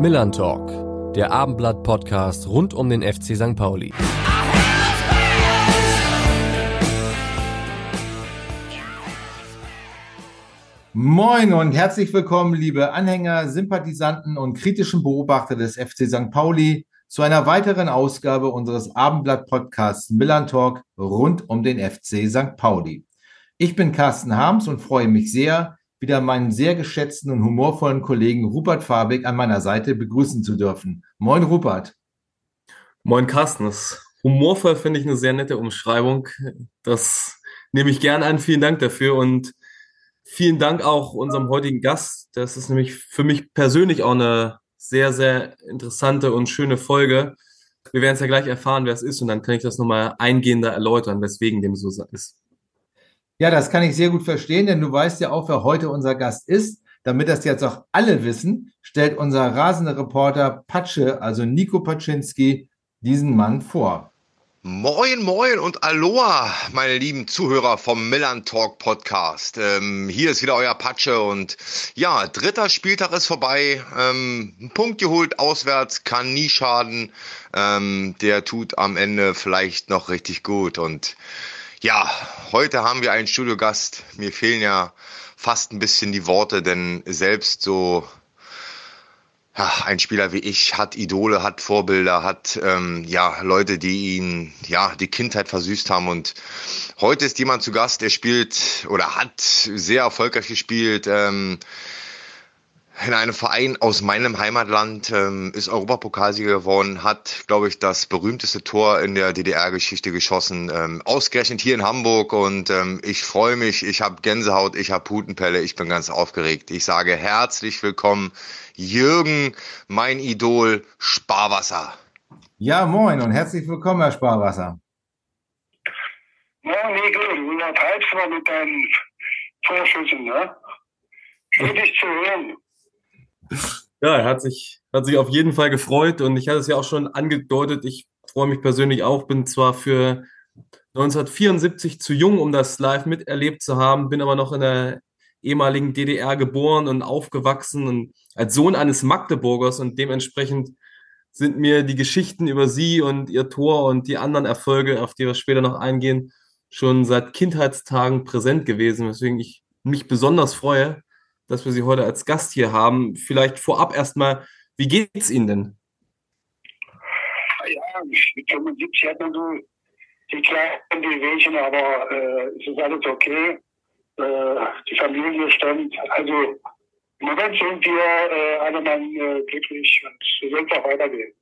Millern Talk, der Abendblatt-Podcast rund um den FC St. Pauli. Moin und herzlich willkommen, liebe Anhänger, Sympathisanten und kritischen Beobachter des FC St. Pauli zu einer weiteren Ausgabe unseres Abendblatt-Podcasts Millern Talk rund um den FC St. Pauli. Ich bin Carsten Harms und freue mich sehr, wieder meinen sehr geschätzten und humorvollen Kollegen Rupert Fabig an meiner Seite begrüßen zu dürfen. Moin, Rupert. Moin, Carsten. Das humorvoll finde ich eine sehr nette Umschreibung. Das nehme ich gern an. Vielen Dank dafür und vielen Dank auch unserem heutigen Gast. Das ist nämlich für mich persönlich auch eine sehr, sehr interessante und schöne Folge. Wir werden es ja gleich erfahren, wer es ist und dann kann ich das nochmal eingehender erläutern, weswegen dem so ist. Ja, das kann ich sehr gut verstehen, denn du weißt ja auch, wer heute unser Gast ist. Damit das jetzt auch alle wissen, stellt unser rasende Reporter Patsche, also Nico Paczynski, diesen Mann vor. Moin, moin und Aloha, meine lieben Zuhörer vom Millern Talk Podcast. Ähm, hier ist wieder euer Patsche und ja, dritter Spieltag ist vorbei. Ähm, ein Punkt geholt auswärts, kann nie schaden. Ähm, der tut am Ende vielleicht noch richtig gut und ja, heute haben wir einen Studiogast. Mir fehlen ja fast ein bisschen die Worte, denn selbst so ja, ein Spieler wie ich hat Idole, hat Vorbilder, hat ähm, ja Leute, die ihn ja die Kindheit versüßt haben. Und heute ist jemand zu Gast, der spielt oder hat sehr erfolgreich gespielt. Ähm, in einem Verein aus meinem Heimatland ähm, ist Europapokalsieger geworden, hat, glaube ich, das berühmteste Tor in der DDR-Geschichte geschossen, ähm, ausgerechnet hier in Hamburg und ähm, ich freue mich, ich habe Gänsehaut, ich habe Putenpelle, ich bin ganz aufgeregt. Ich sage herzlich willkommen, Jürgen, mein Idol, Sparwasser. Ja, moin und herzlich willkommen, Herr Sparwasser. Moin, Nico, du übertreibst mal mit deinen Vorschüssen, ne? Schön, dich zu hören. Ja, er hat sich, hat sich auf jeden Fall gefreut und ich hatte es ja auch schon angedeutet. Ich freue mich persönlich auch, bin zwar für 1974 zu jung, um das live miterlebt zu haben, bin aber noch in der ehemaligen DDR geboren und aufgewachsen und als Sohn eines Magdeburgers und dementsprechend sind mir die Geschichten über sie und ihr Tor und die anderen Erfolge, auf die wir später noch eingehen, schon seit Kindheitstagen präsent gewesen, weswegen ich mich besonders freue, dass wir Sie heute als Gast hier haben. Vielleicht vorab erstmal, wie geht es Ihnen denn? Ja, mit 75 hat man so die kleinen Wehwehchen, aber äh, es ist alles okay. Äh, die Familie stimmt. Also im Moment sind wir äh, alle Mann äh, glücklich und es wird auch weitergehen.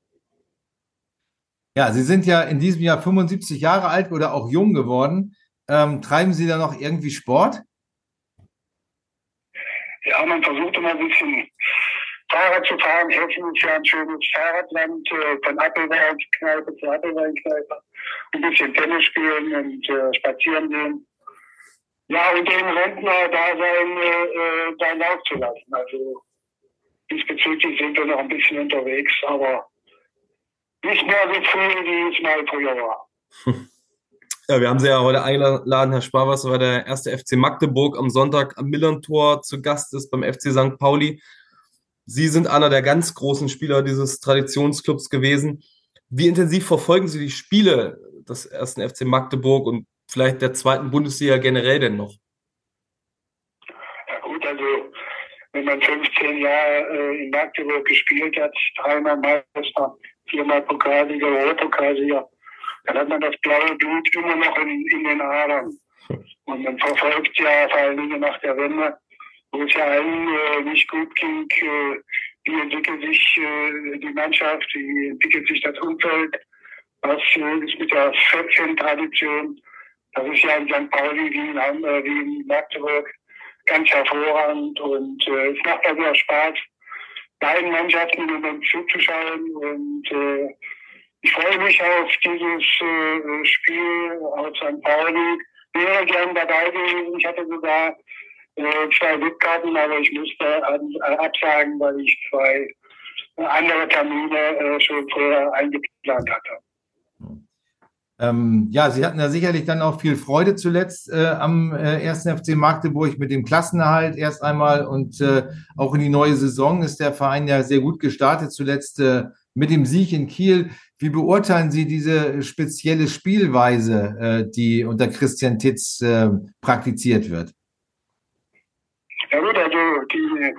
Ja, Sie sind ja in diesem Jahr 75 Jahre alt oder auch jung geworden. Ähm, treiben Sie da noch irgendwie Sport? Ja, man versucht immer ein bisschen Fahrrad zu fahren. Hessen ist ja ein schönes Fahrradland, äh, von Appelweinkneipe zu Appelweinkneipe. Ein bisschen Tennis spielen und äh, spazieren gehen. Ja, und den Rentner da sein, äh, äh, da Lauf zu lassen. Also diesbezüglich sind wir noch ein bisschen unterwegs, aber nicht mehr so früh, wie es mal früher war. Ja, wir haben Sie ja heute eingeladen, Herr Sparwasser, weil der erste FC Magdeburg am Sonntag am Millern-Tor zu Gast ist beim FC St. Pauli. Sie sind einer der ganz großen Spieler dieses Traditionsclubs gewesen. Wie intensiv verfolgen Sie die Spiele des ersten FC Magdeburg und vielleicht der zweiten Bundesliga generell denn noch? Ja gut, also wenn man 15 Jahre äh, in Magdeburg gespielt hat, dreimal Meister, viermal Pokalsieger, Europapokalsieger, dann hat man das blaue Blut immer noch in, in den Adern. Und man verfolgt ja vor allen Dingen nach der Wende, wo es ja allen äh, nicht gut ging, äh, wie entwickelt sich äh, die Mannschaft, wie entwickelt sich das Umfeld, was äh, ist mit der 14-Tradition. Das ist ja in St. Pauli wie in, äh, wie in Magdeburg ganz hervorragend und äh, es macht also Spaß, beiden Mannschaften zuzuschauen und ich freue mich auf dieses äh, Spiel auf St. Pauli. Wäre gern dabei gewesen. Ich hatte sogar äh, zwei Rückkarten, aber ich musste äh, absagen, weil ich zwei andere Termine äh, schon vorher eingeplant hatte. Ähm, ja, Sie hatten ja sicherlich dann auch viel Freude zuletzt äh, am äh, 1. FC Magdeburg mit dem Klassenerhalt erst einmal und äh, auch in die neue Saison ist der Verein ja sehr gut gestartet, zuletzt äh, mit dem Sieg in Kiel. Wie beurteilen Sie diese spezielle Spielweise, äh, die unter Christian Titz äh, praktiziert wird? Ja gut, also die,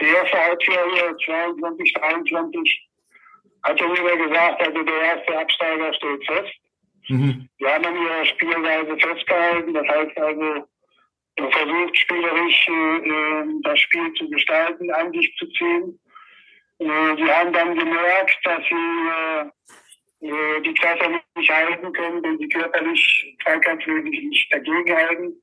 die erste Halbserie 22, 23 hat ja jeder gesagt, also der erste Absteiger steht fest. Mhm. Die haben an ihrer Spielweise festgehalten. Das heißt also, versucht spielerisch äh, das Spiel zu gestalten, an sich zu ziehen. Äh, sie haben dann gemerkt, dass sie äh, die Klasse nicht halten können, wenn sie körperlich zweikampfmäßig nicht dagegenhalten.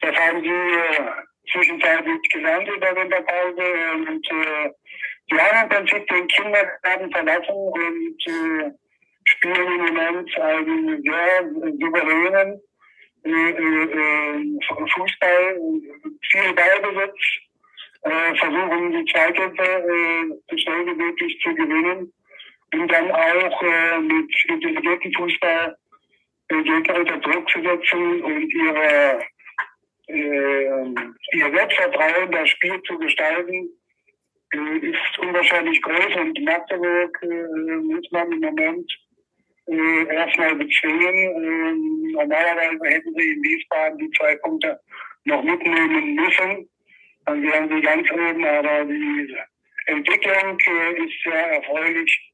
Das haben sie äh, zwischenzeitlich gelernt in der Winterpause und äh, haben im Prinzip den Kindergarten verlassen und äh, spielen im Moment einen sehr souveränen äh, äh, Fußball, viel Ballbesitz, äh, versuchen die Zweikämpfe äh, so zu gewinnen und dann auch äh, mit intelligentem Fußball äh, Gegner unter Druck zu setzen und ihre, äh, ihr Selbstvertrauen, das Spiel zu gestalten, äh, ist unwahrscheinlich groß und Magdeburg äh, muss man im Moment äh, erstmal bezwingen. Äh, normalerweise hätten sie in Wiesbaden die zwei Punkte noch mitnehmen müssen. Dann wären sie ganz oben, aber die Entwicklung äh, ist sehr erfreulich,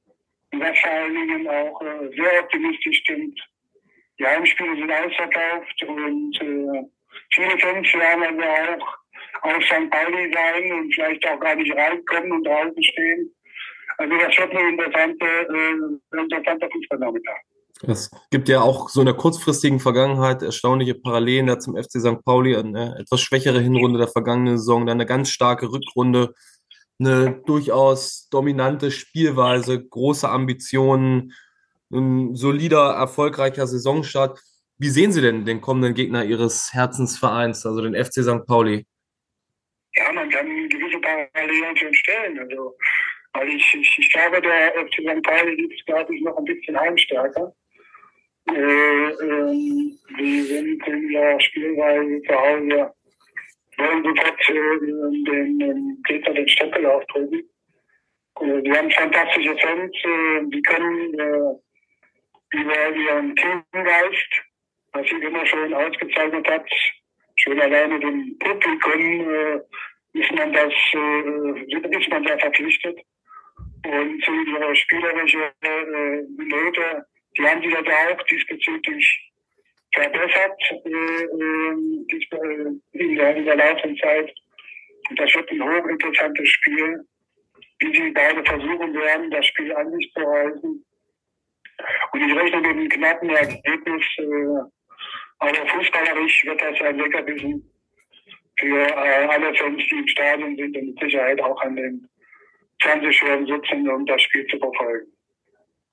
was vor allen Dingen auch äh, sehr optimistisch stimmt. Die Heimspiele sind ausverkauft und äh, viele Fans werden also auch auf St. Pauli sein und vielleicht auch gar nicht reinkommen und draußen stehen. Also das wird eine interessante, äh, interessanter Fußballnachmittag. Es gibt ja auch so in der kurzfristigen Vergangenheit erstaunliche Parallelen da zum FC St. Pauli, eine etwas schwächere Hinrunde der vergangenen Saison, dann eine ganz starke Rückrunde, eine durchaus dominante Spielweise, große Ambitionen, ein solider, erfolgreicher Saisonstart. Wie sehen Sie denn den kommenden Gegner Ihres Herzensvereins, also den FC St. Pauli? Ja, man kann gewisse Parallelen schon stellen. Also weil ich, ich, ich glaube, der FC St. Pauli ist, glaube ich, noch ein bisschen heimstärker. Äh, ähm, die sind in der Spielweise zu Hause, wollen sofort äh, den, den Peter den Stempel aufdrücken. Äh, die haben fantastische Fans, äh, die können äh, über ihren Teamgeist, was sie immer schon ausgezeichnet hat, schon alleine dem Publikum, äh, ist man das, äh, ist man da verpflichtet und ihre spielerische äh, Note, die haben sich also auch diesbezüglich verbessert äh, ähm, äh, in, der, in der Laufenzeit. Und das wird ein hochinteressantes Spiel, wie sie beide versuchen werden, das Spiel an sich zu reißen. Und ich rechne mit einem knappen Ergebnis, äh, aber fußballerisch wird das ein Leckerbissen für äh, alle Fans, die im Stadion sind und mit Sicherheit auch an den Fernsehschirm sitzen, um das Spiel zu verfolgen.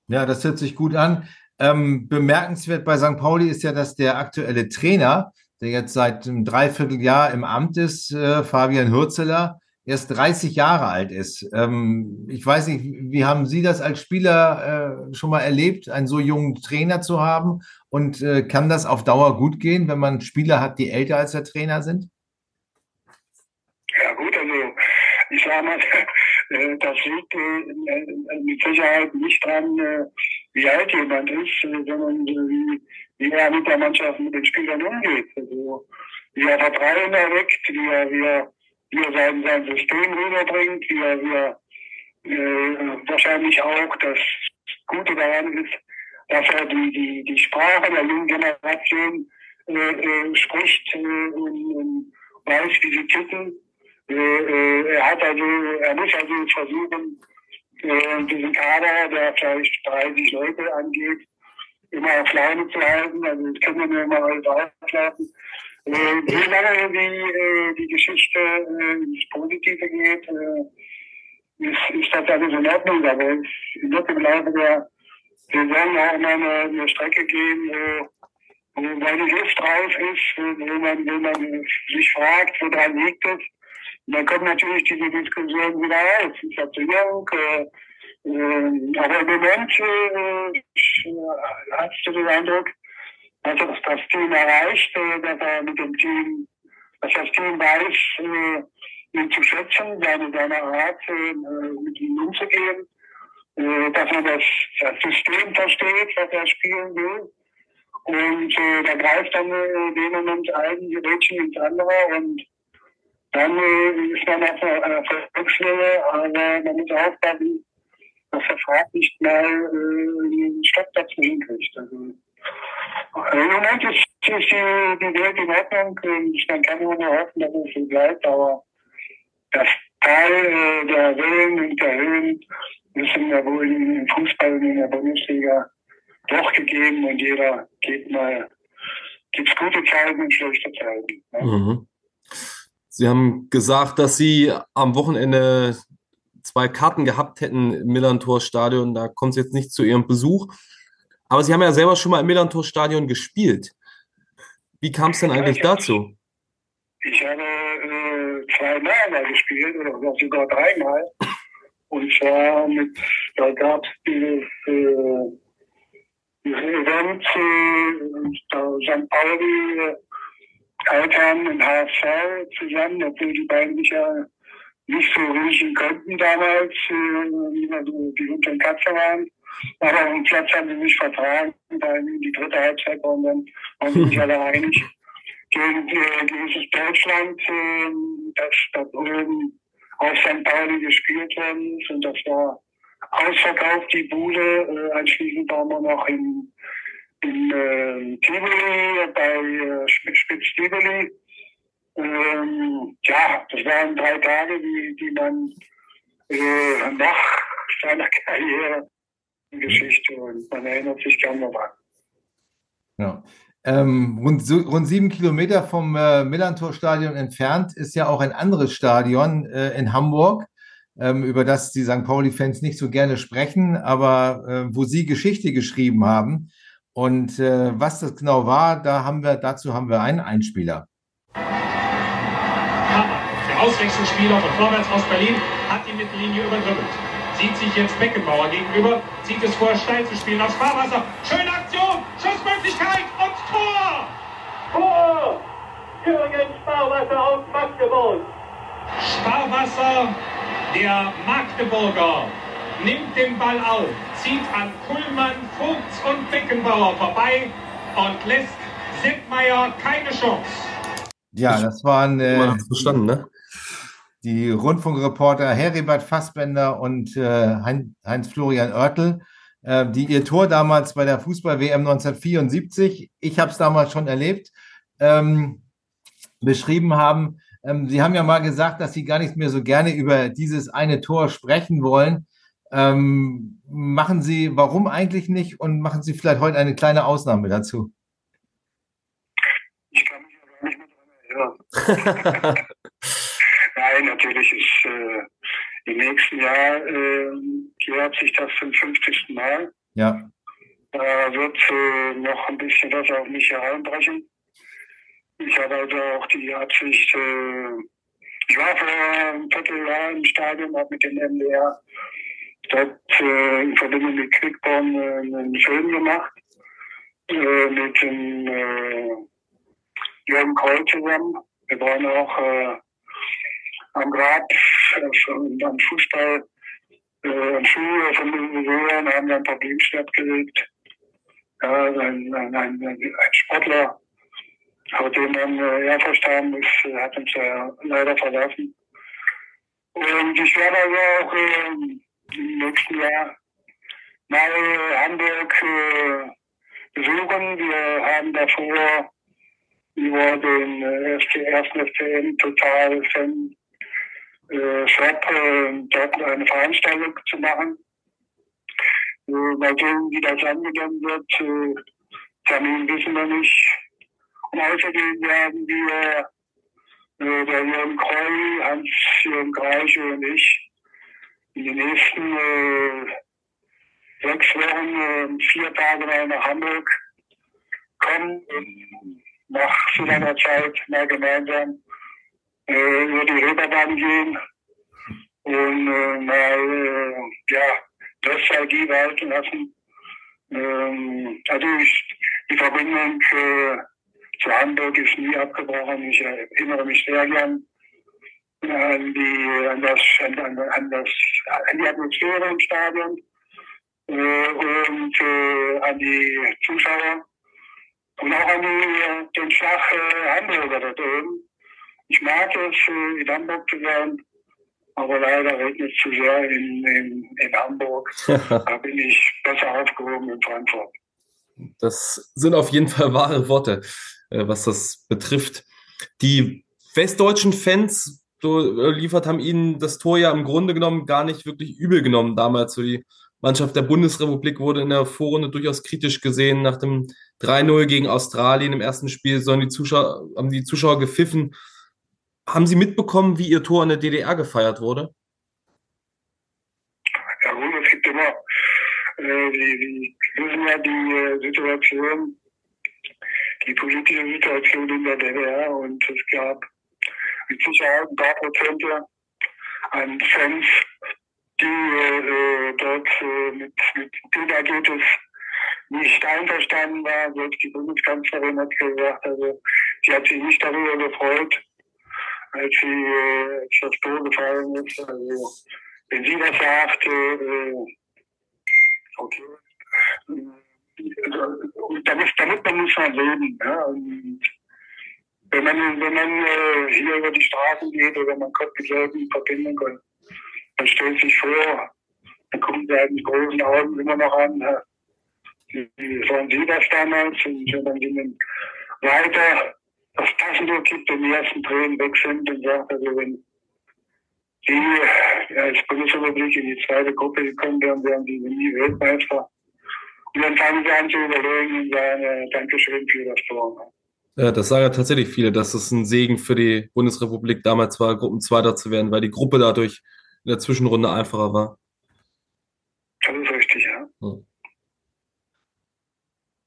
Ja, das hört sich gut an. Ähm, bemerkenswert bei St. Pauli ist ja, dass der aktuelle Trainer, der jetzt seit einem Dreivierteljahr im Amt ist, äh, Fabian Hürzeler, erst 30 Jahre alt ist. Ähm, ich weiß nicht, wie haben Sie das als Spieler äh, schon mal erlebt, einen so jungen Trainer zu haben? Und äh, kann das auf Dauer gut gehen, wenn man Spieler hat, die älter als der Trainer sind? Ja gut, also ich sage mal, das liegt äh, mit Sicherheit nicht dran, äh, wie alt jemand ist, sondern wie, wie er mit der Mannschaft, mit den Spielern umgeht. Also, wie er Vertrauen erweckt, wie er, wie er, wie er sein, sein System rüberbringt, wie er, wie er äh, wahrscheinlich auch das Gute daran ist, dass er die, die, die Sprache der jungen Generation äh, äh, spricht äh, und, und weiß, wie sie ticken äh, äh, er hat also, er muss also versuchen, äh, diesen Kader, der vielleicht 30 Leute angeht, immer auf Laune zu halten. Also das können wir immer alles auflassen. Äh, je lange die, die Geschichte ins Positive geht, ist, ist das alles in Ordnung. Aber es wird im Laufe der Saison auch mal eine, eine Strecke gehen, wo, wo meine Luft drauf ist, wo man, wo man sich fragt, woran liegt es. Dann kommt natürlich diese Diskussion wieder auf. Ist er zu jung? Äh, Ähm, aber im Moment äh, hast du den Eindruck, dass das, das Team erreicht, äh, dass er mit dem Team, dass das Team weiß, äh, ihn zu schätzen, seine, seine Art, äh, mit ihm umzugehen, äh, dass er das, das System versteht, was er spielen will. Und äh, da greift dann äh, in dem Moment ein Rädchen ins andere und dann äh, ist man auf einer Erfolgswelle, aber man muss aufpassen, dass der Fahrt nicht mal äh, den Stopp dazu hinkriegt. Also, äh, Im Moment ist, ist die, die Welt in Ordnung und man kann nur hoffen, dass es so bleibt, aber das Teil äh, der Wellen und der Höhen müssen ja wohl im Fußball und in der Bundesliga doch gegeben und jeder geht mal, gibt es gute Zeiten und schlechte Zeiten. Ne? Mhm. Sie haben gesagt, dass Sie am Wochenende zwei Karten gehabt hätten im Millantor-Stadion. Da kommt es jetzt nicht zu Ihrem Besuch. Aber Sie haben ja selber schon mal im Millantor-Stadion gespielt. Wie kam es denn eigentlich ja, dazu? Ich habe äh, zweimal gespielt oder sogar dreimal. Und zwar mit, da gab es dieses, äh, dieses Event, äh, St. Pauli, Eltern und HSV zusammen, obwohl die beiden sich ja nicht so riechen konnten damals, äh, also die Hund und Katze waren. Aber auf dem Platz haben sie sich vertragen, dann in die dritte Halbzeit und dann waren sie sich alle einig. Gegen äh, gewisses Deutschland, äh, das da oben auf St. Pauli gespielt worden ist und das war ausverkauft, die Bude. Äh, anschließend waren wir noch in, in äh, Tivoli, bei äh, Spitz-Tivoli ähm, ja, das waren drei Tage, die, die man äh, nach seiner Karriere Geschichte und man erinnert sich gerne noch. Ja. Ähm, rund, rund sieben Kilometer vom äh, Millantor-Stadion entfernt ist ja auch ein anderes Stadion äh, in Hamburg, ähm, über das die St. Pauli-Fans nicht so gerne sprechen, aber äh, wo sie Geschichte geschrieben haben. Und äh, was das genau war, da haben wir, dazu haben wir einen Einspieler. Auswechselspieler von Vorwärts aus Berlin, hat die Mittellinie überdrückt. Sieht sich jetzt Beckenbauer gegenüber, zieht es vor, steil zu spielen auf Sparwasser. Schöne Aktion, Schussmöglichkeit und Tor! Tor! Jürgen Sparwasser aus Magdeburg. Sparwasser, der Magdeburger, nimmt den Ball auf, zieht an Kuhlmann, Vogts und Beckenbauer vorbei und lässt Seppmeier keine Chance. Ja, das waren äh, verstanden, ne? die Rundfunkreporter Heribert Fassbender und äh, Heinz-Florian Oertel, äh, die ihr Tor damals bei der Fußball-WM 1974, ich habe es damals schon erlebt, ähm, beschrieben haben. Ähm, Sie haben ja mal gesagt, dass Sie gar nicht mehr so gerne über dieses eine Tor sprechen wollen. Ähm, machen Sie, warum eigentlich nicht? Und machen Sie vielleicht heute eine kleine Ausnahme dazu? Ich kann mich aber nicht mehr daran erinnern. Nein, natürlich ist äh, im nächsten Jahr äh, jährt sich das zum 50. Mal. Ja. Da wird äh, noch ein bisschen was auf mich hereinbrechen. Ich habe also auch die Absicht, äh, ich war vor einem Vierteljahr im Stadion, habe mit dem MDR dort äh, in Verbindung mit Quickborn äh, einen Film gemacht, äh, mit dem äh, Jürgen Kroll zusammen. Wir waren auch äh, am Grab und am Fußball, äh, am Schuhe von den Museum haben wir ein paar Blümchen abgelegt. Ja, ein, ein, ein, ein Sportler, auf den man äh, ja verstanden ist, hat uns ja leider verlassen. Und ich werde also auch äh, im nächsten Jahr mal Hamburg äh, besuchen. Wir haben davor über den äh, ersten FCM total Fan äh, Shop äh, dort eine Veranstaltung zu machen. Bei denen, wie das angenommen wird, Termin wissen wir nicht. Und außerdem werden wir, äh, der Jürgen Kreu, Hans-Jürgen Greiche und ich, in den nächsten äh, sechs Wochen, äh, vier Tage mal nach Hamburg kommen und nach so langer Zeit mal gemeinsam äh, über die Reeperbahn gehen und äh, mal äh, ja, Nostalgie walten lassen. Ähm, also ich, die Verbindung äh, zu Hamburg ist nie abgebrochen. Ich erinnere mich sehr gern an die, an das, an, an, das, an die Atmosphäre im Stadion äh, und äh, an die Zuschauer und auch an die, den Schlag äh, Hamburger da drüben. Ich mag es, äh, in Hamburg zu sein, aber leider regnet es zu sehr in, in, in Hamburg. da bin ich besser aufgehoben in Frankfurt. Das sind auf jeden Fall wahre Worte, äh, was das betrifft. Die westdeutschen Fans so liefert, haben ihnen das Tor ja im Grunde genommen gar nicht wirklich übel genommen damals. So die Mannschaft der Bundesrepublik wurde in der Vorrunde durchaus kritisch gesehen. Nach dem 3-0 gegen Australien im ersten Spiel sollen die Zuschauer, haben die Zuschauer gepfiffen. Haben Sie mitbekommen, wie Ihr Tor in der DDR gefeiert wurde? Ja gut, es gibt immer, äh, wissen ja die äh, Situation, die politische Situation in der DDR und es gab mit Sicherheit ein paar Prozente an Fans, die äh, dort äh, mit, mit dem Ergebnis nicht einverstanden war. Selbst die Bundeskanzlerin hat gesagt, also sie hat sich nicht darüber gefreut, als, sie, äh, als das Tor gefallen ist. Also wenn sie das sagt, äh, okay. Und damit, damit muss man leben. Ja? Und wenn man, wenn man äh, hier über die Straßen geht oder man kommt mit Leuten in Verbindung und man stellt sich vor, dann gucken sie halt mit großen Augen immer noch an, ja, wie waren Sie das damals? Und wenn man ihnen weiter das Taschentuch gibt und die ersten Tränen weg sind und sagt, also wenn Sie als Bundesrepublik in die zweite Gruppe gekommen wären, wären Sie nie Weltmeister. Und dann fangen sie an zu überlegen und sagen, äh, Dankeschön für das Tor. Ja, das sagen ja tatsächlich viele, dass es ein Segen für die Bundesrepublik damals war, Gruppenzweiter zu werden, weil die Gruppe dadurch in der Zwischenrunde einfacher war. Das ist richtig, ja. Hm.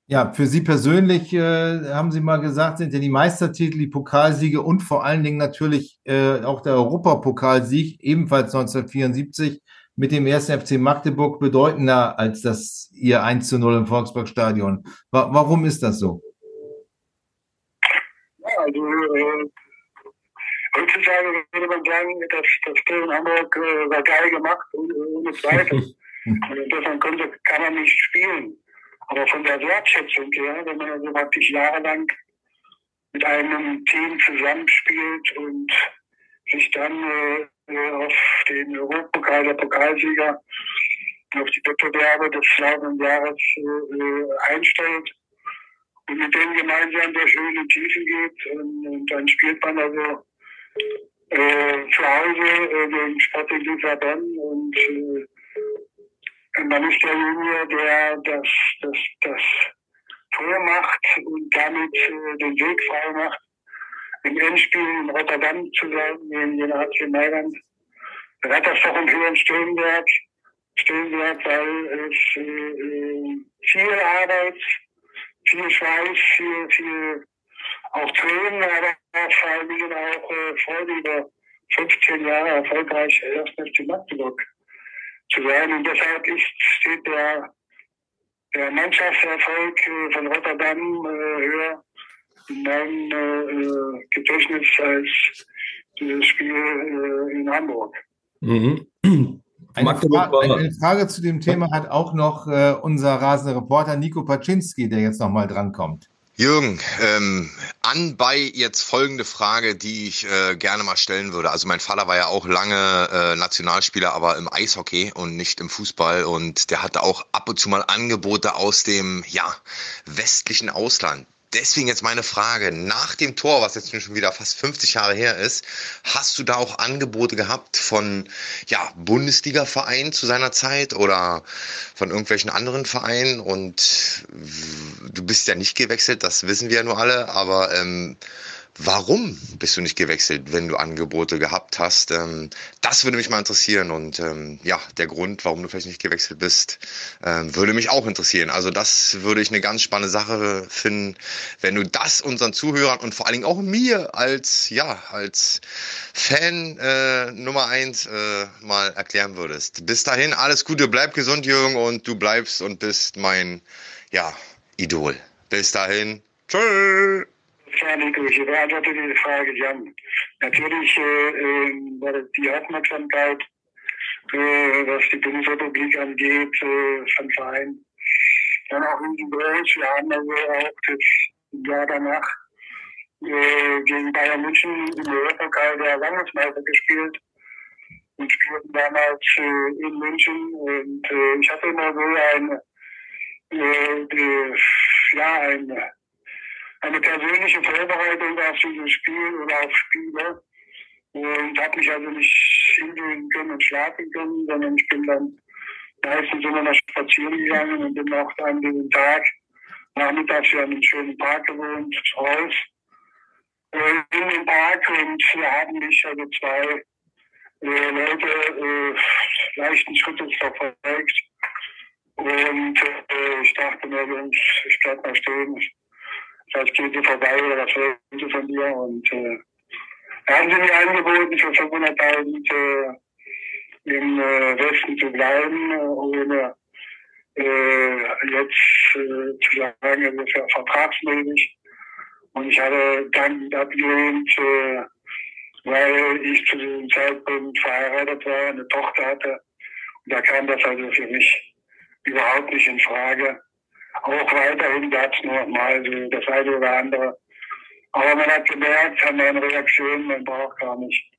Ja, für Sie persönlich äh, haben Sie mal gesagt, sind ja die Meistertitel, die Pokalsiege und vor allen Dingen natürlich äh, auch der Europapokalsieg, ebenfalls 1974 mit dem ersten FC Magdeburg bedeutender als das Ihr 1 zu 0 im Volksparkstadion. Wa warum ist das so? Also äh, heutzutage würde man sagen, dass das Tor in Hamburg äh, war geil gemacht, ohne Zweifel. und insofern konnte, kann man nicht spielen. Aber von der Wertschätzung her, wenn man also praktisch jahrelang mit einem Team zusammenspielt und sich dann äh, auf den Europapokal, der Pokalsieger, auf die Wettbewerbe des laufenden Jahres äh, einstellt und mit denen gemeinsam durch Höhen und Tiefen geht. Und, und dann spielt man also äh, zu Hause äh, gegen Sporting Lissabon und äh, man ist derjenige, der das, das, das Tor macht und damit äh, den Weg frei macht, im Endspiel in Rotterdam zu sein, gegen den AC Mailand. Dann hat das doch einen höheren Stellenwert, Stellenwert weil es äh, viel Arbeit, viel Schweiß, viel, viel auch Tränen, aber vor allen Dingen auch äh, Freude über 15 Jahre erfolgreich erst FC Magdeburg zu sein. Und deshalb ist, steht der, der Mannschaftserfolg äh, von Rotterdam äh, höher in meinem äh, Gedächtnis als dieses Spiel äh, in Hamburg. Mhm. Eine, Fra eine, Frage zu dem Thema hat auch noch äh, unser rasender Reporter Nico Paczynski, der jetzt nochmal drankommt. Jürgen, ähm, anbei jetzt folgende Frage, die ich äh, gerne mal stellen würde. Also mein Vater war ja auch lange äh, Nationalspieler, aber im Eishockey und nicht im Fußball. Und der hatte auch ab und zu mal Angebote aus dem ja, westlichen Ausland deswegen jetzt meine Frage, nach dem Tor, was jetzt schon wieder fast 50 Jahre her ist, hast du da auch Angebote gehabt von ja, Bundesliga-Vereinen zu seiner Zeit oder von irgendwelchen anderen Vereinen? Und du bist ja nicht gewechselt, das wissen wir ja nur alle, aber ähm, warum bist du nicht gewechselt, wenn du Angebote gehabt hast? Ähm, das würde mich mal interessieren. Und ähm, ja, der Grund, warum du vielleicht nicht gewechselt bist, ähm, würde mich auch interessieren. Also das würde ich eine ganz spannende Sache finden, wenn du das unseren Zuhörern und vor allen Dingen auch mir als, ja, als Fan äh, Nummer eins äh, mal erklären würdest. Bis dahin, alles Gute, bleib gesund, Jürgen, und du bleibst und bist mein, ja, Idol. Bis dahin. Tschüss. Ich beantworte diese Frage, Jan. Natürlich äh, äh, war die Aufmerksamkeit, äh, was die Bundesrepublik angeht, äh, von Verein, dann auch riesengroß. Wir haben also auch das Jahr danach äh, gegen Bayern München im Europapokal der Landesmeister gespielt und spielten damals äh, in München. Und äh, ich hatte immer so eine, äh, die, ja, eine eine persönliche Vorbereitung auf dieses Spiel oder auf Spiele. Und habe mich also nicht hingehen können und schlafen können, sondern ich bin dann meistens immer noch spazieren gegangen und bin auch an diesem Tag nachmittags wir haben einen schönen Park gewohnt, raus äh, in den Park und wir haben mich also zwei äh, Leute äh, leichten Schrittes verfolgt. Und äh, ich dachte mir, ich bleib mal stehen, vielleicht geht sie vorbei oder was wollen sie von dir. Und äh, haben sie mir angeboten, für 500.000 äh, im äh, Westen zu bleiben, ohne äh, jetzt äh, zu sagen, es ist ja vertragsmäßig. Und ich habe dann abgelehnt, äh, weil ich zu diesem Zeitpunkt verheiratet war, eine Tochter hatte. Und da kam das also für mich überhaupt nicht in Frage. Auch weiterhin gab es noch mal so das eine oder andere. Aber man hat gemerkt an meinen Reaktionen, man braucht gar nicht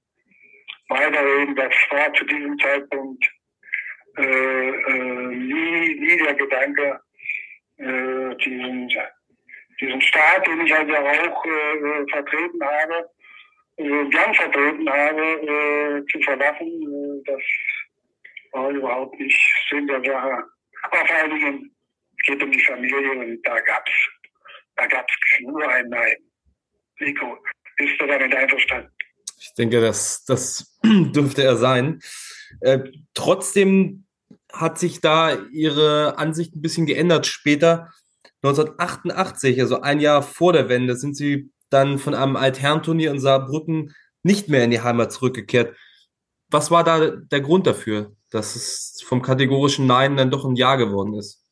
weiterreden. Das war zu diesem Zeitpunkt äh, äh, nie, nie der Gedanke, äh, diesen, diesen Staat, den ich also auch äh, vertreten habe, äh, gern vertreten habe, äh, zu verlassen. Äh, das war überhaupt nicht Sinn der Sache. Aber vor allen Dingen geht um die Familie und da gab's, da gab's nur ein Nein. Nico, bist du damit einverstanden? Ich denke, das, das dürfte er sein. Äh, trotzdem hat sich da ihre Ansicht ein bisschen geändert. Später, 1988, also ein Jahr vor der Wende, sind sie dann von einem Altherrenturnier in Saarbrücken nicht mehr in die Heimat zurückgekehrt. Was war da der Grund dafür, dass es vom kategorischen Nein dann doch ein Ja geworden ist?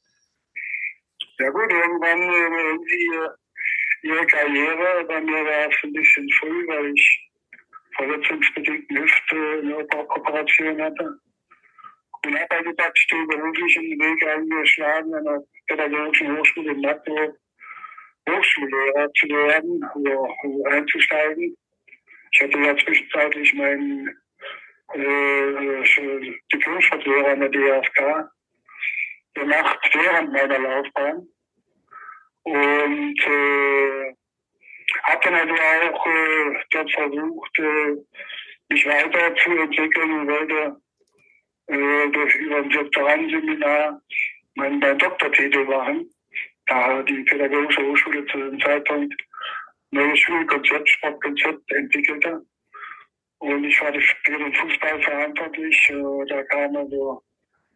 Ja gut, irgendwann äh, irgendwie äh, ihre Karriere. Bei mir war es ein bisschen früh, weil ich verletzungsbedingt Hüfte eine Operation hatte. Und habe also praktisch den beruflichen Weg eingeschlagen, an der Pädagogischen Hochschule in Magdeburg Hochschullehrer zu werden oder einzusteigen. Ich hatte ja zwischenzeitlich meinen äh, Diplomschaftslehrer an der DFK gemacht während meiner Laufbahn. Und äh, habe dann also auch äh, dort versucht, äh, mich weiterzuentwickeln und wollte äh, durch über ein Doktorandenseminar meinen, meinen Doktortitel machen, da die Pädagogische Hochschule zu dem Zeitpunkt neues Schulkonzept, Sportkonzept entwickelte. Und ich war für den Fußball verantwortlich. Äh, da kam also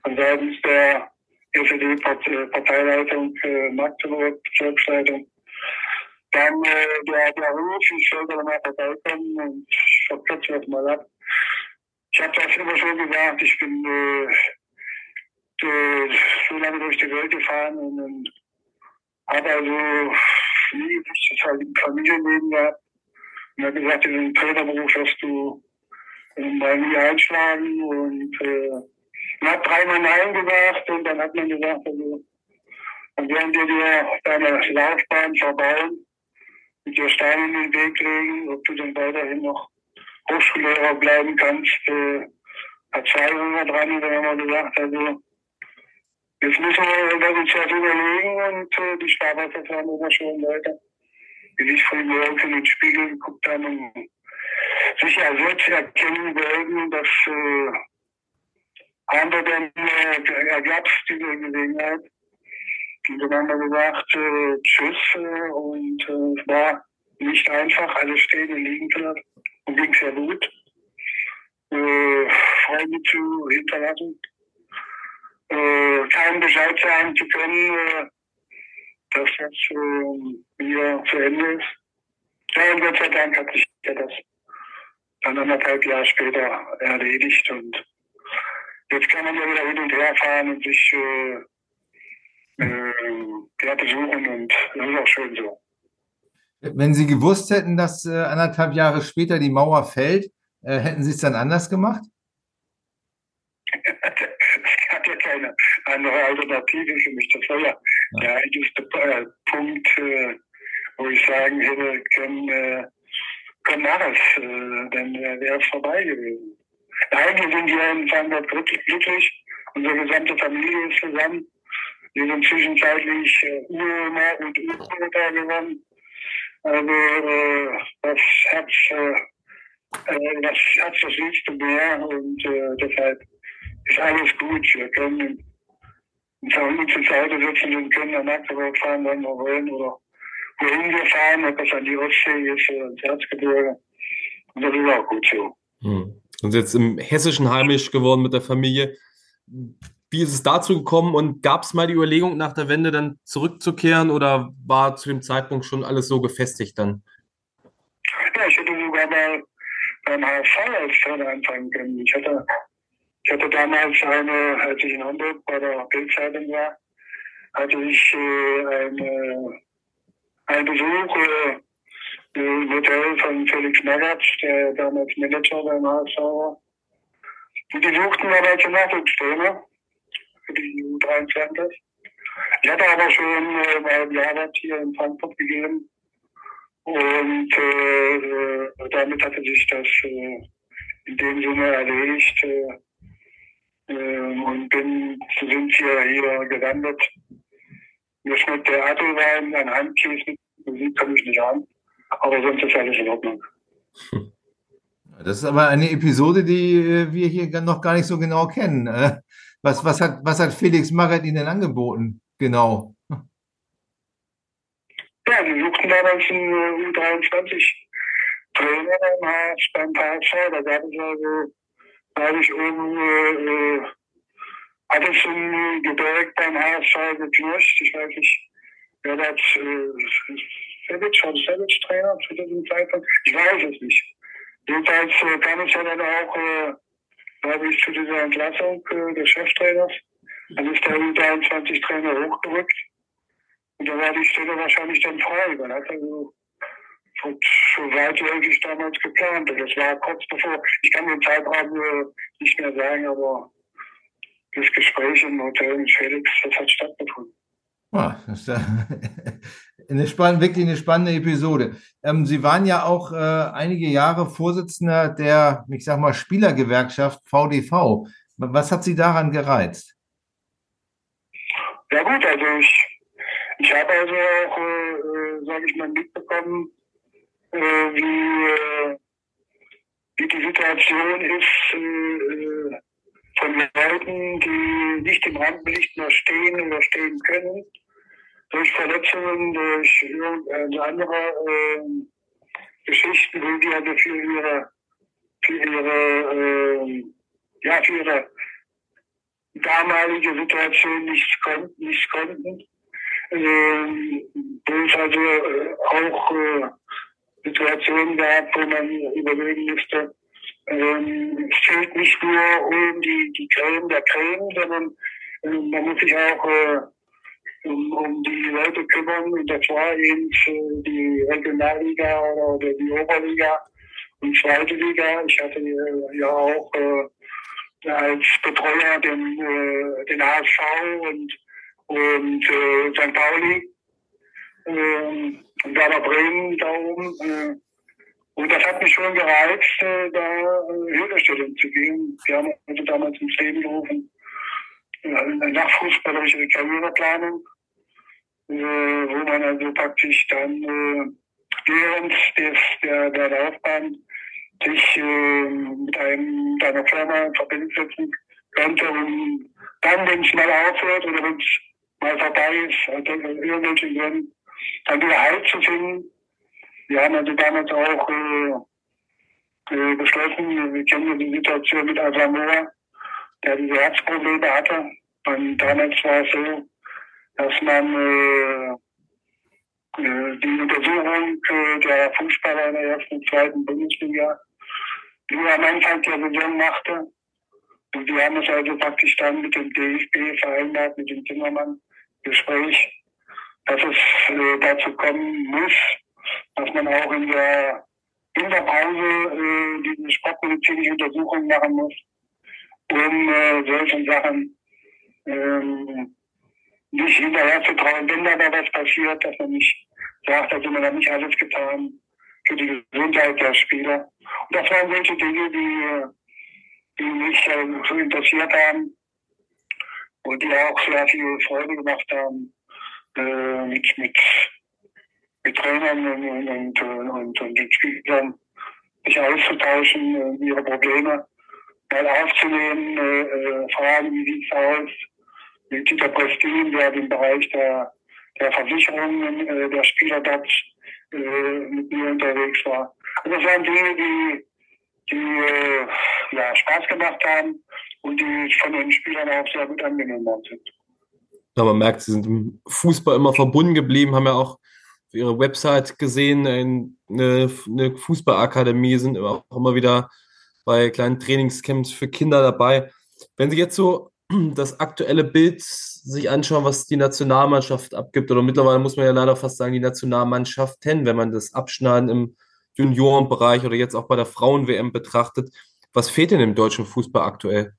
von seitens der SPD-Parteileitung äh, Magdeburg, Bezirksleitung. Dann äh, der, der Ruf, ich sollte mal vorbeikommen und ich verkürze das mal ab. Ich habe das immer schon gesagt, ich bin äh, äh, so lange durch die Welt gefahren und, und habe also nie richtig halt ein Familienleben gehabt. Und habe gesagt, in den Trainerberuf wirst du mal nie einschlagen und äh, man hat dreimal Nein gesagt und dann hat man gesagt, also, dann werden wir dir deine Laufbahn verbauen und dir Steine in den Weg legen, ob du dann weiterhin noch Hochschullehrer bleiben kannst. Äh, hat zwei wir dran dann haben wir gesagt, also jetzt müssen wir uns das überlegen und äh, die Sparwasser fahren immer schon weiter. Wie sich früh morgens in den Spiegel geguckt haben und sich ersetzt erkennen wollten, dass äh, haben wir dann, äh, ergab es diese Gelegenheit. Dann haben wir gesagt, äh, tschüss. Äh, und äh, es war nicht einfach, alles stehen und liegen zu lassen. Und ging sehr gut. Äh, Freunde zu hinterlassen. Äh, keinen Bescheid sagen zu können, äh, dass das äh, hier zu Ende ist. Ja, und Gott sei Dank hat sich ja das dann anderthalb Jahre später erledigt und jetzt kann man ja wieder hin und her fahren und sich äh, äh, besuchen und das ist auch schön so. Wenn Sie gewusst hätten, dass äh, anderthalb Jahre später die Mauer fällt, äh, hätten Sie es dann anders gemacht? es gab ja keine andere Alternative für mich. Das war ja, ja. der einzige äh, Punkt, äh, wo ich sagen hätte können, äh, komm mach es, äh, dann wäre es vorbei gewesen. Wir sind hier in wirklich glücklich. Unsere gesamte Familie ist zusammen. Wir sind zwischenzeitlich äh, Uroma und Urmutter geworden. Also äh, das Herz, äh, äh, das Herz das liebste mehr und äh, deshalb ist alles gut. Wir können zu uns zu Hause sitzen und können nach Magdeburg fahren, wenn wir wollen oder wohin wir fahren, ob das an die Ostsee ist oder ins Erzgebirge. Und das ist auch gut so. Und jetzt im Hessischen heimisch geworden mit der Familie. Wie ist es dazu gekommen und gab es mal die Überlegung, nach der Wende dann zurückzukehren oder war zu dem Zeitpunkt schon alles so gefestigt dann? Ja, ich hätte sogar mal beim HSV als Trainer anfangen können. Ich hatte, ich hatte damals eine, als ich in Hamburg bei der Bildzeitung war, hatte ich äh, eine, einen Besuch äh, Hotel von Felix Magath, der damals Manager beim HSV war. Die suchten aber als Nachwuchstrainer für die U23. Ich hatte aber schon äh, mal Jahre hier in Frankfurt gegeben. Und äh, damit hatte sich das äh, in dem Sinne erledigt. Äh, äh und bin, sind wir hier gelandet. Mir schmeckt der Apfelwein, ein Handkäse mit Musik komme ich nicht an. Aber sonst ist alles in Ordnung. Das ist aber eine Episode, die äh, wir hier noch gar nicht so genau kennen. Was, was, hat, was hat Felix Magath Ihnen angeboten? Genau. Ja, wir suchten damals einen U23 Trainer beim KSV. Da gab es also, da ich oben, äh, hat es im Gebirge beim HSV geknirscht. Ich weiß nicht, wer das, äh, Savage, war Savage Trainer zu diesem Zeitpunkt? Ich weiß es nicht. Jedenfalls äh, kam es ja dann auch, äh, glaube ich, zu dieser Entlassung äh, des Cheftrainers. Dann ist der U23-Trainer hochgerückt. Und da war die Stelle wahrscheinlich dann frei. Man hat also so, weitläufig damals geplant. Und das war kurz bevor, ich kann den Zeitraum äh, nicht mehr sagen, aber das Gespräch im Hotel mit Felix, das hat stattgefunden. Ah, das ist eine spannende, wirklich eine spannende Episode. Ähm, Sie waren ja auch äh, einige Jahre Vorsitzender der, ich sag mal, Spielergewerkschaft VDV. Was hat Sie daran gereizt? Ja gut, also ich, ich habe also auch, äh, äh sage ich mal, mitbekommen, äh, wie, äh, wie die Situation ist äh, von Leuten, die nicht im Rampenlicht mehr stehen oder stehen können durch Verletzungen, durch irgendeine andere äh, Geschichten, wo die also für ihre, für ihre, äh, ja, für ihre damalige Situation nicht konnten. Nicht konnten. Ähm, wo es also äh, auch äh, Situationen gab, wo man überlegen müsste, ähm, es fehlt nicht nur um die, die Creme der Creme, sondern äh, man muss sich auch äh, um, um die Leute kümmern. Und das war eben die Regionalliga oder, oder die Oberliga und zweite Liga. Ich hatte ja auch äh, als Betreuer den, äh, den HSV und, und äh, St. Pauli äh, und Werder Bremen da oben. Äh, und das hat mich schon gereizt, äh, da äh, Hilfestellung zu geben. Wir haben also damals ins Leben gerufen, eine nachfußballerische Karriereplanung, äh, wo man also praktisch dann äh, während des, der, der Laufbahn sich äh, mit, einem, mit einer Firma in Verbindung setzen könnte, um dann, wenn es mal aufhört oder wenn es mal vorbei ist, also irgendwelchen Gründen, dann wieder Halt zu finden, wir haben also damals auch äh, äh, beschlossen, wir kennen ja die Situation mit Asamoah, der diese Herzprobleme hatte. Und damals war es so, dass man äh, äh, die Untersuchung äh, der Fußballer in der ersten und zweiten Bundesliga nur am Anfang der Saison machte. Und wir haben es also praktisch dann mit dem DFB vereinbart, mit dem Zimmermann-Gespräch, dass es äh, dazu kommen muss, dass man auch in der Winterpause äh, diese sportmedizinische Untersuchung machen muss, um äh, solchen Sachen ähm, nicht hinterher wenn da was passiert, dass man nicht sagt, da sind wir nicht alles getan für die Gesundheit der Spieler. Und das waren solche Dinge, die, die mich äh, so interessiert haben und die auch sehr viel Freude gemacht haben, äh, mit, mit, mit Trainern und, und, und, und, und den Spielern sich auszutauschen, äh, ihre Probleme mal aufzunehmen, äh, äh fragen, wie sieht's aus, mit Dieter Prestin, der im Bereich der, der Versicherungen äh, der Spieler dort äh, mit mir unterwegs war. Und das waren Dinge, die, die äh, ja, Spaß gemacht haben und die von den Spielern auch sehr gut angenommen worden sind. Ja, man merkt, sie sind im Fußball immer verbunden geblieben, haben ja auch auf ihrer Website gesehen, eine, eine Fußballakademie, sind auch immer wieder bei kleinen Trainingscamps für Kinder dabei. Wenn Sie jetzt so das aktuelle Bild sich anschauen, was die Nationalmannschaft abgibt, oder mittlerweile muss man ja leider fast sagen, die Nationalmannschaften, wenn man das Abschneiden im Juniorenbereich oder jetzt auch bei der Frauen-WM betrachtet, was fehlt denn im deutschen Fußball aktuell?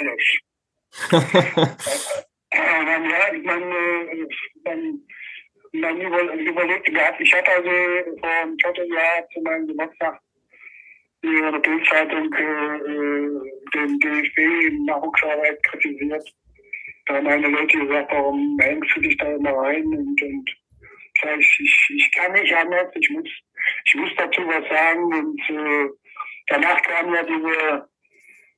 ja, man, man, man überlegt, ich hatte also vor einem Vierteljahr zu meinem Geburtstag in der Bildzeitung äh, den DFB in Nachwuchsarbeit kritisiert. Da haben meine Leute gesagt, warum hängst du dich da immer rein? Und, und ich, ich, ich kann nicht anders, ich muss, ich muss dazu was sagen. Und äh, danach kam ja diese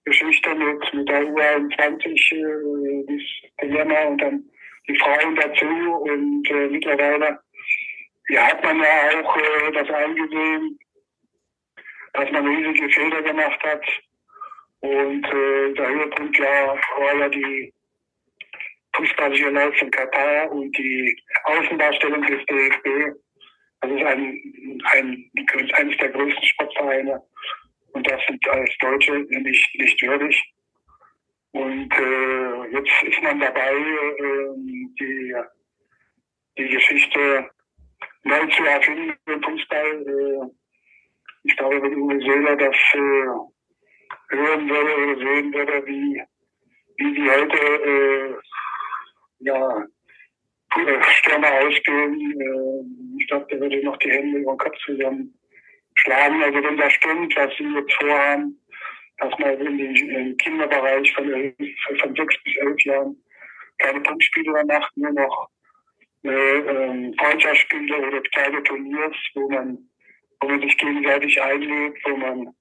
Geschichte mit, mit der U21, äh, das Dilemma und dann die Frauen dazu. Und äh, mittlerweile ja, hat man ja auch äh, das eingesehen, dass man riesige Fehler gemacht hat. Und äh, der Höhepunkt ja, war ja die fußballische Leistung Katar und die Außendarstellung des DFB. Das ist ein, ein, eines der größten Sportvereine. Und das sind als Deutsche nicht, nicht würdig. Und äh, jetzt ist man dabei, äh, die, die Geschichte neu zu erfinden im Fußball. Äh, ich glaube, wenn Uwe Seeler das äh, hören würde oder sehen würde, wie, wie die heute äh, ja, Stürmer ausbilden, äh, ich glaube, der würde noch die Hände über den Kopf zusammenschlagen. Also wenn das stimmt, was sie jetzt vorhaben, dass man in den Kinderbereich von, von sechs bis elf Jahren keine Punktspiele mehr macht, nur noch äh, Freundschaftsspiele oder kleine Turniers, wo man wo man sich gegenseitig einlädt, wo man,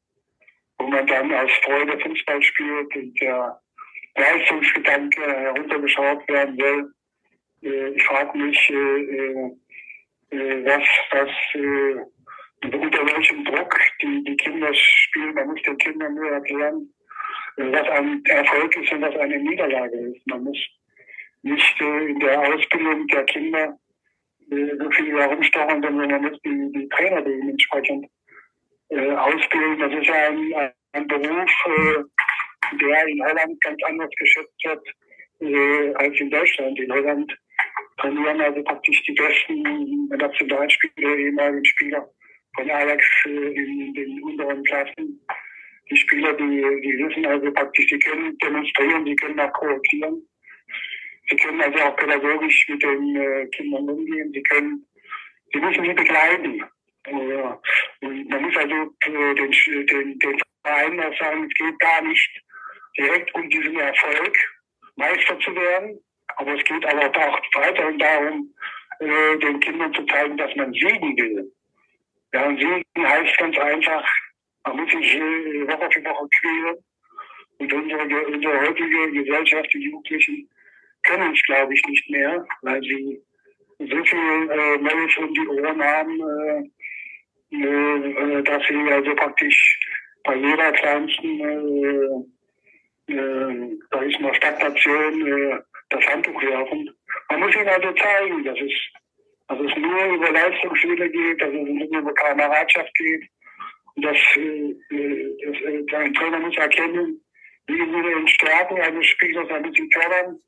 wo man dann aus Freude Fußball spielt und der Leistungsgedanke heruntergeschaut werden will. Äh, ich frage mich, äh, äh, was, was, unter welchem Druck die, die Kinder spielen. Man muss den Kindern nur erklären, was ein Erfolg ist und was eine Niederlage ist. Man muss nicht in der Ausbildung der Kinder so viel herumstochern, sondern man muss die, die Trainer dementsprechend äh, ausbilden. Das ist ja ein, ein Beruf, äh, der in Holland ganz anders geschätzt wird äh, als in Deutschland. In Holland trainieren also praktisch die besten Nationalspieler, ehemaligen Spieler von Ajax äh, in den unteren Klassen. Die Spieler, die, die wissen also praktisch, die können demonstrieren, die können auch korrigieren. Sie können also auch pädagogisch mit den äh, Kindern umgehen. Sie können, Sie müssen sie begleiten. Ja. Und man muss also äh, den, den, den Vereinen auch sagen, es geht gar nicht direkt um diesen Erfolg, Meister zu werden. Aber es geht aber auch weiterhin darum, den Kindern zu zeigen, dass man siegen will. Ja, und siegen heißt ganz einfach, man muss sich Woche für Woche quälen. Und unsere, unsere heutige Gesellschaft, die Jugendlichen, können es, glaube ich, nicht mehr, weil sie so viel äh, Neues um die Ohren haben, äh, äh, dass sie also praktisch bei jeder kleinsten äh, äh, da ist eine Stagnation äh, das Handtuch werfen. Man muss ihnen also zeigen, dass es, dass es nur über Leistungsspiele geht, dass es nur über Kameradschaft geht. Und dass, äh, dass äh, ein Trainer muss erkennen, wie wir den Stärken eines Spielers ein bisschen fördern.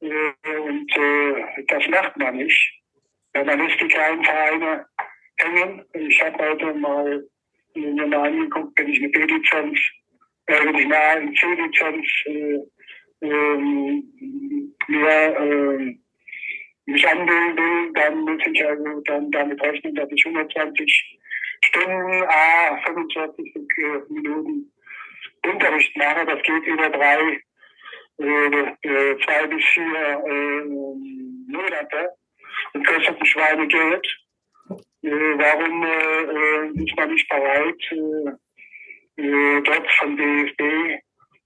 Äh, und äh, das macht man nicht. Ja, man lässt die kleinen Vereine hängen. Ich habe heute mal mir mal angeguckt, wenn ich eine B-Lizenz, äh, wenn ich eine C-Lizenz äh, ähm, mir äh, mich anmelden will, dann muss ich also dann damit rechnen, dass ich 120 Stunden, a 45 Minuten Unterricht mache. Das geht über drei, äh, äh, zwei bis vier äh, Monate und kostet ein Schweinegeld. Äh, warum äh, ist man nicht bereit, dort von DFB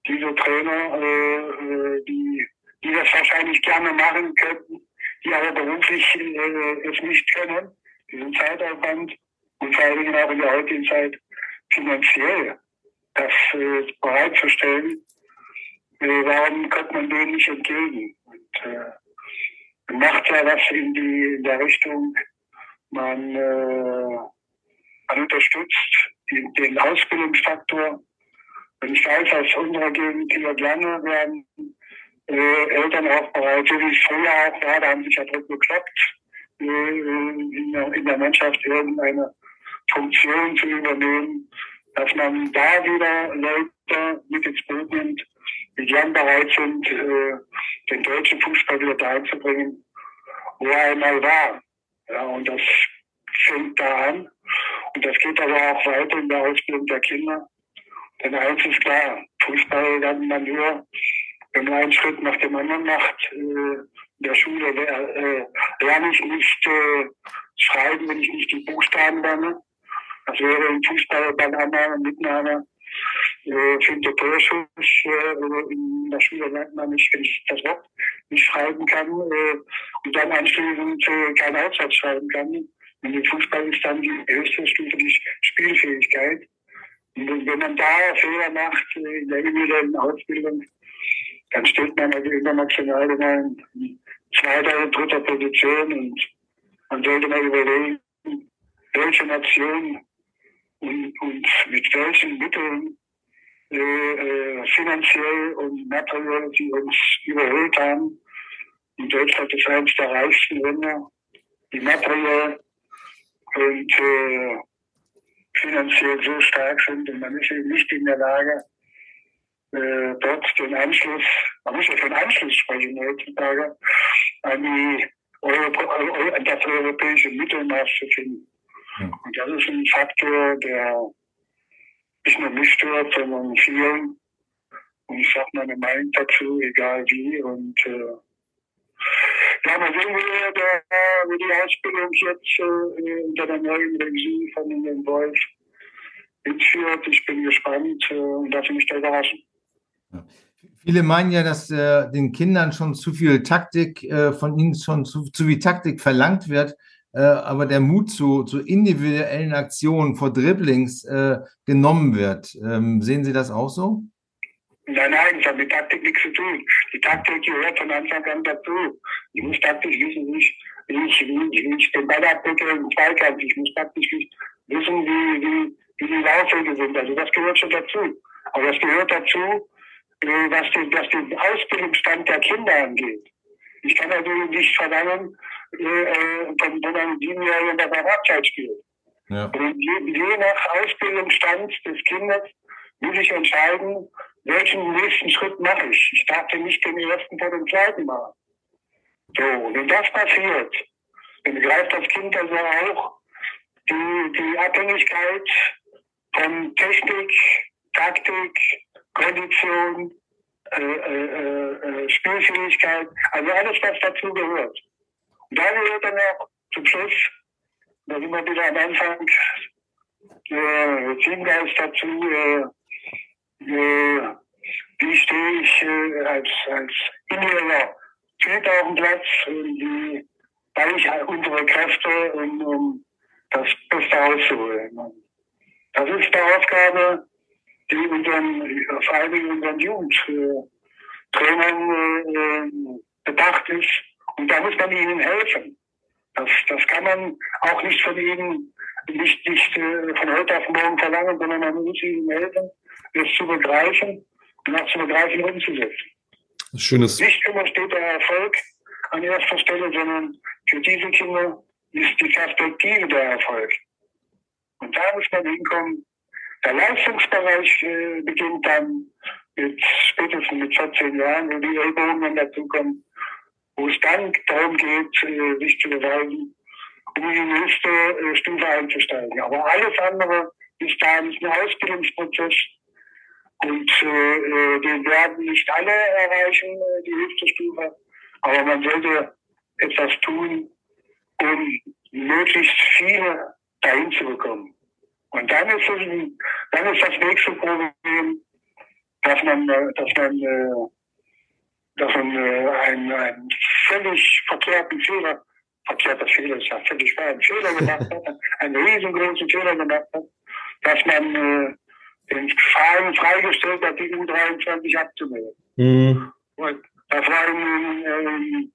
diese Trainer, die, die das wahrscheinlich gerne machen könnten, die aber beruflich äh, es nicht können, diesen Zeitaufwand und vor allem auch in der heutigen Zeit finanziell das äh, bereitzustellen, äh, warum kommt man denen nicht entgegen? Und, äh, macht ja was in, die, in der Richtung, man, äh, man unterstützt den, den Ausbildungsfaktor. Und ich weiß aus unserer Gegend hier gerne werden äh, Eltern auch bereit, so wie es früher auch war, da haben sich ja drüber geklappt, äh, in, der, in der Mannschaft irgendeine Funktion zu übernehmen, dass man da wieder Leute mit ins Boot nimmt, die gern bereit sind, äh, den deutschen Fußball wieder dahin zu bringen, wo er einmal war. Ja, und das fängt da an. Und das geht aber auch weiter in der Ausbildung der Kinder. Denn eins ist klar, Fußball lernt man nur, wenn man einen Schritt nach dem anderen macht. Äh, in der Schule äh, lerne ich nicht äh, schreiben, wenn ich nicht die Buchstaben lerne. Das wäre im Fußball einer Mitnahme äh, für den Torschuss äh, in der Schule lernt man nicht, wenn ich das Wort nicht schreiben kann äh, und dann anschließend äh, keinen Aufsatz schreiben kann. Und im Fußball ist dann die höchste Stufe die Spielfähigkeit. Und wenn man da Fehler macht äh, in der individuellen Ausbildung, dann steht man also international immer in zweiter und dritter Position und man sollte mal überlegen, welche Nation und, und mit welchen Mitteln äh, äh, finanziell und materiell sie uns überholt haben. In Deutschland ist eines der reichsten Länder, die materiell und äh, finanziell so stark sind und man ist eben nicht in der Lage, äh, dort den Anschluss, man muss ja von Anschluss sprechen heutzutage, an die Euro, das europäische Mittelmaß zu finden. Und das ist ein Faktor, der nicht nur mich stört, sondern vielen. Und ich sage meine Meinung dazu, egal wie. Und äh, ja, mal sehen, wie, der, wie die Ausbildung jetzt äh, unter der neuen Regie von den Wolf hinführt. Ich bin gespannt äh, und lasse mich da überraschen. Viele meinen ja, dass äh, den Kindern schon zu viel Taktik, äh, von ihnen schon zu, zu viel Taktik verlangt wird äh, aber der Mut zu, zu individuellen Aktionen vor Dribblings äh, genommen wird. Ähm, sehen Sie das auch so? Nein, nein, das hat mit Taktik nichts zu tun. Die Taktik gehört von Anfang an dazu. Ich muss taktisch wissen, wie ich, wie ich, wie ich den Ball abdecke im Zweikampf. Ich muss taktisch wissen, wie, wie, wie die Laufwege sind. Also das gehört schon dazu. Aber das gehört dazu, was, den, was den Ausbildungsstand der Kinder angeht. Ich kann also nicht verlangen, äh, wo man siebenjährigen bei der Halbzeit spielt. Ja. Und je, je nach Ausbildungsstand des Kindes muss ich entscheiden, welchen nächsten Schritt mache ich. Ich darf nicht den ersten vor dem zweiten machen. So, wenn das passiert, dann greift das Kind also auch die, die Abhängigkeit von Technik, Taktik, Kondition, äh, äh, äh, Spielfähigkeit, also alles, was dazu gehört. Da gehört dann auch zum Schluss, da sind wir wieder am Anfang, äh, Teamgeist dazu, äh, äh, wie stehe ich äh, als, als individueller Typ auf dem Platz, wie, gleich unsere Kräfte, um, um das Beste rauszuholen. Das ist die Aufgabe, die unseren, vor allem in unseren Jugendtrainern äh, bedacht ist. Und da muss man ihnen helfen. Das, das kann man auch nicht von ihnen, nicht, nicht äh, von heute auf morgen verlangen, sondern man muss ihnen helfen, es zu begreifen und auch zu begreifen umzusetzen. Schönes. Nicht immer steht der Erfolg an erster Stelle, sondern für diese Kinder ist die Perspektive der Erfolg. Und da muss man hinkommen. Der Leistungsbereich äh, beginnt dann mit spätestens mit 14 Jahren, wo die Ellbogen dazukommen, wo es dann darum geht, äh, sich zu beweisen, um in die nächste äh, Stufe einzusteigen. Aber alles andere ist da nicht ein Ausbildungsprozess. Und äh, äh, den werden nicht alle erreichen, äh, die höchste Stufe. Aber man sollte etwas tun, um möglichst viele dahin zu bekommen. Und dann ist, es, dann ist das nächste Problem, dass man, äh, dass man, äh, dass man äh, einen, einen völlig verkehrten Fehler, verkehrter Fehler ist ja völlig wahr, einen Fehler gemacht hat, einen riesengroßen Fehler gemacht hat, dass man den Verein freigestellt hat, die U23 abzumelden. Mhm. Und das war in, in,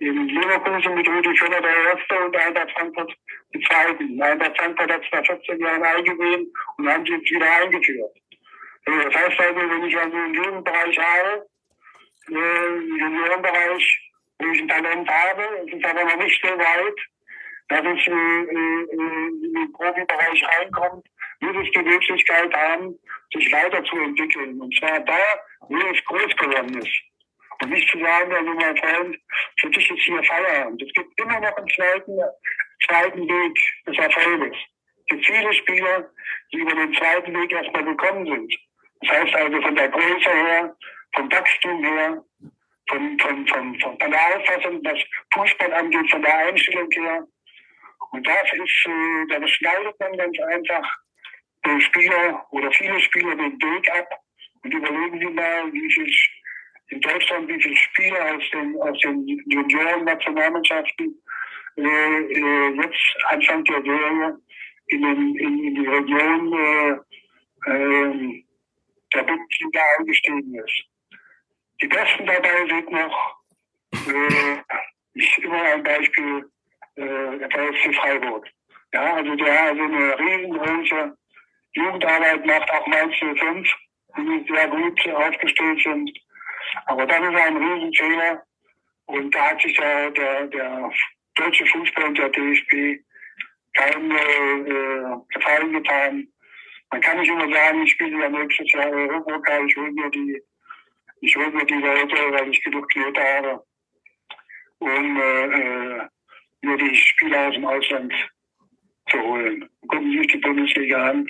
in Leverkusen mit Rudi Völler der Erste und Eintracht Frankfurt die Zweiten. Eintracht Frankfurt hat es nach 14 Jahren eingesehen und haben sie jetzt wieder eingeführt. Das heißt also, wenn ich also einen Jugendbereich habe, äh, Juniorenbereich, wo ich ein Talent habe, es ist aber noch nicht so weit, dass es äh, äh, in den Profibereich reinkommt, wird es die Möglichkeit haben, sich weiterzuentwickeln. Und zwar da, wo es groß geworden ist. Und nicht zu sagen, also mein Freund, für dich ist hier Feierabend. Es gibt immer noch einen zweiten, zweiten Weg des Erfolges. Es gibt viele Spieler, die über den zweiten Weg erstmal gekommen sind. Das heißt also von der Größe her, vom Wachstum her, von, von, von, von, von der Auffassung, was Fußball angeht, von der Einstellung her. Und das ist, äh, da schneidet man ganz einfach den Spieler oder viele Spieler den Weg ab und überlegen Sie mal, wie viel in Deutschland, wie viele Spieler aus den, aus den Junioren-Nationalmannschaften äh, äh, jetzt Anfang der Serie in, den, in, in die Region äh, äh, der Bundesliga eingestiegen ist. Die Besten dabei sind noch, äh, ich immer ein Beispiel, äh, der VfC Freiburg. Ja, also der also eine riesengroße Jugendarbeit macht, auch Mainz 05, die sehr gut aufgestellt sind. Aber das ist ein Riesenfehler. Und da hat sich der, der, der deutsche Fußball und der DFB keinen äh, Gefallen getan, man kann nicht immer sagen, ich spiele ja nächstes Jahr Europapokal, ich hole mir die, ich hole mir die Leute, weil ich genug Knete habe, um äh, äh, mir die Spieler aus dem Ausland zu holen. Gucken Sie sich die Bundesliga an.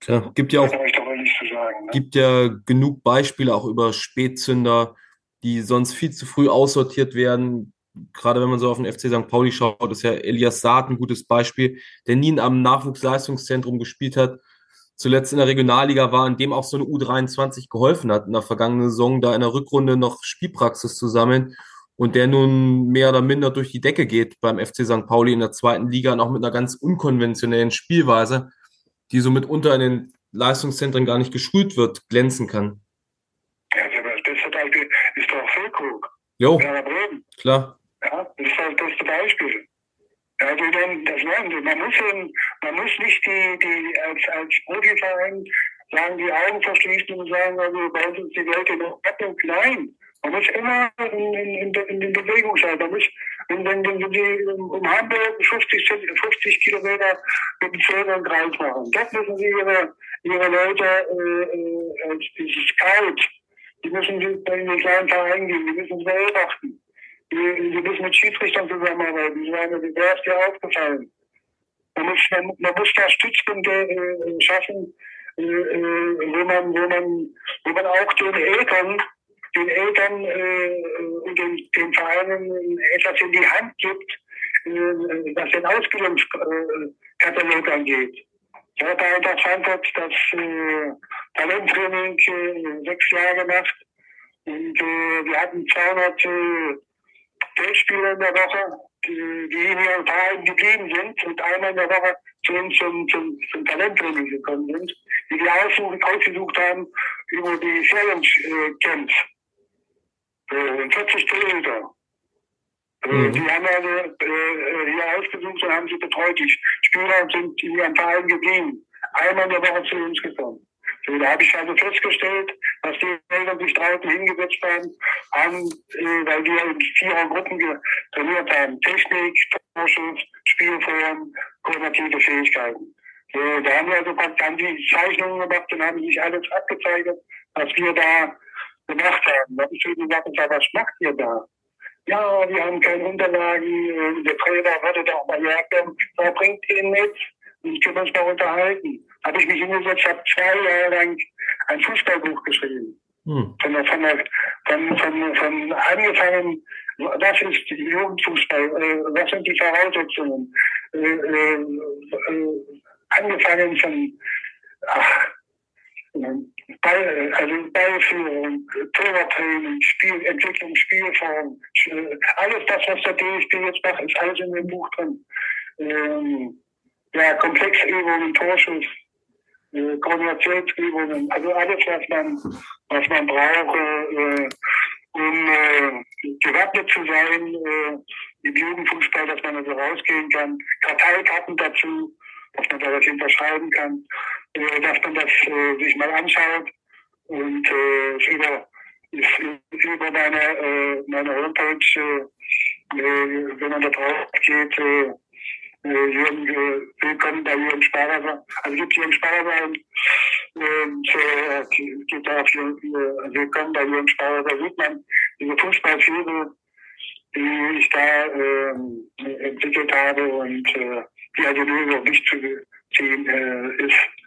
Tja, gibt ja auch, sagen, ne? gibt ja genug Beispiele auch über Spätzünder, die sonst viel zu früh aussortiert werden gerade wenn man so auf den FC St. Pauli schaut, ist ja Elias Saad ein gutes Beispiel, der nie in einem Nachwuchsleistungszentrum gespielt hat, zuletzt in der Regionalliga war, in dem auch so eine U23 geholfen hat, in der vergangenen Saison da in der Rückrunde noch Spielpraxis zu sammeln und der nun mehr oder minder durch die Decke geht beim FC St. Pauli in der zweiten Liga und auch mit einer ganz unkonventionellen Spielweise, die so mitunter in den Leistungszentren gar nicht geschult wird, glänzen kann. Ja, das beste Beispiel ist doch Füllkrug. Jo, klar. Ja, das ist das beste Beispiel. Also dann, das lernen Sie. Man muss, man muss nicht die, die als, als Profiverein sagen, die Augen verschließen und sagen, also bei uns ist die Welt in Ordnung. Nein, man muss immer in, in, in, in Bewegung sein. Man muss, wenn, wenn, wenn Sie um Hamburg 50, 50 Kilometer mit dem Zählen und Kreis machen, das müssen Sie Ihre, Ihre Leute äh, äh dieses Scout, die müssen in den kleinen Verein gehen, die müssen Sie beobachten. Sie müssen mit Schiedsrichtern zusammenarbeiten. Ich meine, wer ist dir aufgefallen? Man muss, man, man muss da Stützpunkte äh, schaffen, äh, äh, wo, man, wo, man, wo man auch den Eltern, den Eltern äh, und den, den Vereinen etwas in die Hand gibt, äh, was den Ausbildungskatalog angeht. Ich habe bei Eintracht Frankfurt das äh, Talenttraining äh, sechs Jahre gemacht und äh, wir hatten 200 äh, Testspiele in der Woche, die, die in ihren Vereinen geblieben sind und einmal in der Woche zu uns zum, zum, zum Talenttraining gekommen sind, die wir ausgesucht haben über die Challenge-Camps. Äh, 40 Kilometer. Äh, mhm. Die haben also äh, hier ausgesucht und haben sie betreut. Die Spieler sind in ihren Vereinen geblieben. Einmal in der Woche zu uns gekommen. So, da habe ich also festgestellt, dass die Eltern sich draußen hingesetzt haben, haben äh, weil wir in vierer Gruppen trainiert haben. Technik, Torschuss, Spielform, koordinative Fähigkeiten. So, da haben wir also dann die Zeichnungen gemacht und haben sich alles abgezeichnet, was wir da gemacht haben. Da habe ich gesagt, was macht ihr da? Ja, wir haben keine Unterlagen, äh, der Trainer würde da auch mal herkommen, da bringt ihn mit und können uns mal unterhalten. Habe ich mich hingesetzt, habe zwei Jahre lang ein Fußballbuch geschrieben. Hm. Von, von, von, von, von angefangen, was ist Jugendfußball, äh, was sind die Voraussetzungen, äh, äh, äh angefangen von ach, Ball, also Ballführung, Torwarttraining, Spielentwicklung, Spielform, alles das, was der DFB jetzt macht, ist alles in dem Buch drin. Ähm, ja, Komplexübungen, Torschuss, äh, Koordinationsübungen, also alles, was man, was man braucht, äh, um äh, gewappnet zu sein äh, im Jugendfußball, dass man also rausgehen kann. Karteikarten dazu, dass man da was unterschreiben kann, äh, dass man das äh, sich mal anschaut und äh, über, über meine, äh, meine Homepage, wenn man da drauf geht, Jürgen, äh, willkommen bei Jürgen Sparwasser. Also gibt Jürgen Sparwasser und äh, geht da auf Jürgen, äh, willkommen bei Jürgen Sparwasser. sieht man diese Fußballfilme, die ich da äh, entwickelt habe und äh, die also nur auf mich zu ziehen äh, ist.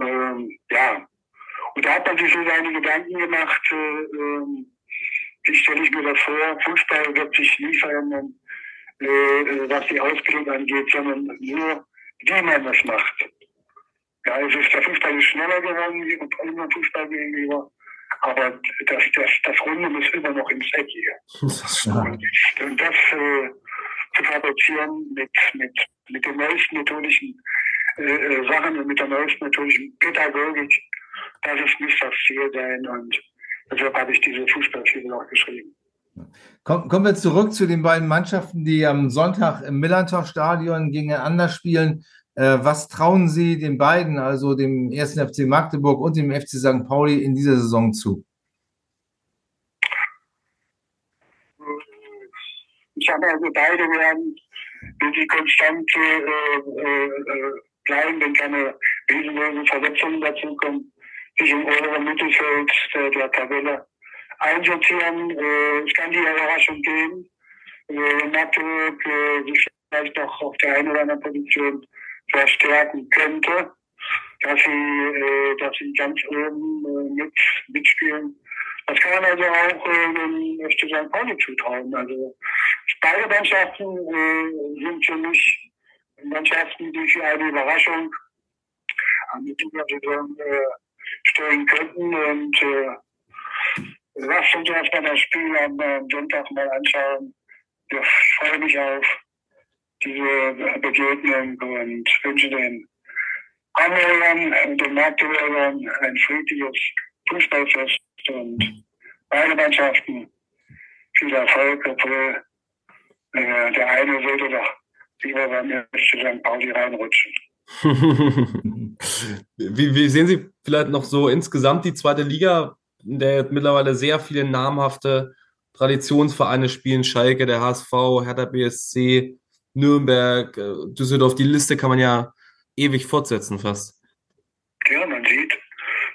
Ähm, ja. Und da hat man sich so seine Gedanken gemacht, äh, äh, wie stelle ich mir das vor, Fußball wird sich nie verändern äh, was die Ausbildung angeht, sondern nur, wie man das macht. Ja, es ist, der Fußball ist schneller geworden wie unserem Fußball gegenüber, aber das, das, das Runde ist immer noch ins Eckige. Und, und das äh, zu fabrizieren mit, mit, mit den neuesten methodischen äh, äh, Sachen und mit der neuesten methodischen Pädagogik, das ist nicht das Ziel sein und deshalb habe ich diese Fußballspiele auch geschrieben. Kommen wir zurück zu den beiden Mannschaften, die am Sonntag im Millantor-Stadion gegeneinander spielen. Äh, was trauen Sie den beiden, also dem ersten FC Magdeburg und dem FC St. Pauli, in dieser Saison zu? Ich habe also beide werden, wenn sie konstant äh, äh, bleiben, wenn keine riesengroßen Verletzungen dazukommen, sich im oberen Mittelfeld der, der Tabelle einsortieren. Äh, es kann die Überraschung geben. Äh, Magdeburg äh, vielleicht auch auf der einen oder anderen Position verstärken könnte, dass sie, äh, dass sie ganz oben äh, mit, mitspielen. Das kann man also auch äh, dem FC St. Pauli zutrauen. Also beide Mannschaften äh, sind für mich Mannschaften, die für eine Überraschung an die Saison äh, stellen könnten. Und äh, Lasst uns erstmal das Spiel am Sonntag mal anschauen. Ich freue mich auf diese Begegnung und wünsche den Anhörern und den Marktbürgern ein friedliches Fußballfest und beide Mannschaften viel Erfolg, obwohl äh, der eine sollte doch lieber beim FC St. Pauli reinrutschen. wie, wie sehen Sie vielleicht noch so insgesamt die zweite Liga? in der mittlerweile sehr viele namhafte Traditionsvereine spielen. Schalke, der HSV, Hertha BSC, Nürnberg, äh, Düsseldorf. Die Liste kann man ja ewig fortsetzen fast. Ja, man sieht,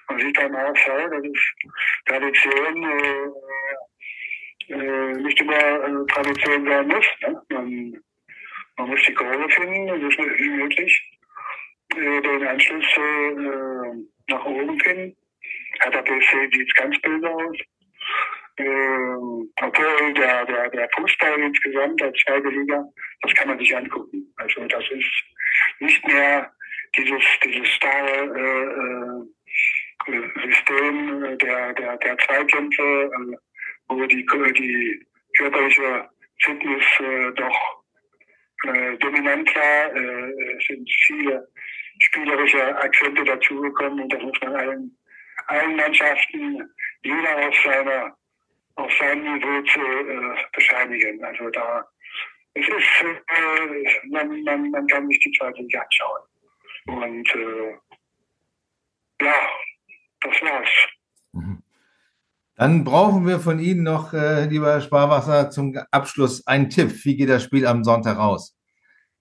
man sieht beim HSV, das ist Tradition, äh, äh, nicht immer äh, Tradition sein muss. Ne? Man, man muss die Kurve finden, so schnell wie möglich, äh, den Anschluss äh, nach oben finden. Hertha BSC sieht ganz böse aus. Ähm, obwohl der, der, der Fußball insgesamt, der zweite Liga, das kann man sich angucken. Also das ist nicht mehr dieses, dieses starre äh, System der, der, der Zweikämpfe, wo die, die körperliche Fitness doch äh, dominant war. Äh, es sind viele spielerische Akzente dazugekommen und das muss man allen, allen Mannschaften, jeder auf seiner auf seinem Niveau zu äh, bescheinigen. Also da es ist, äh, man, man, man kann sich die zweite Liga anschauen. Und äh, ja, das war's. Dann brauchen wir von Ihnen noch, äh, lieber Herr Sparwasser, zum Abschluss einen Tipp. Wie geht das Spiel am Sonntag aus?